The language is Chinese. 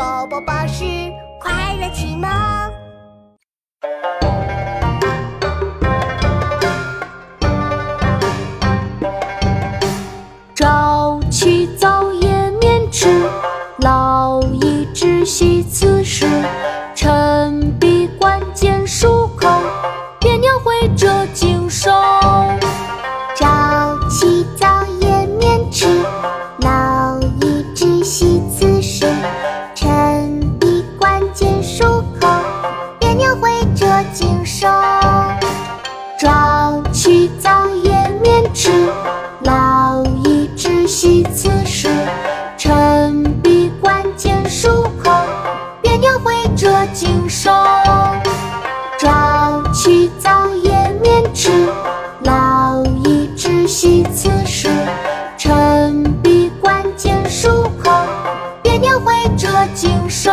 宝宝巴士快乐启蒙。朝折颈手。早起早夜免迟，劳逸之息此时。晨笔关键漱口，别鸟会折颈手。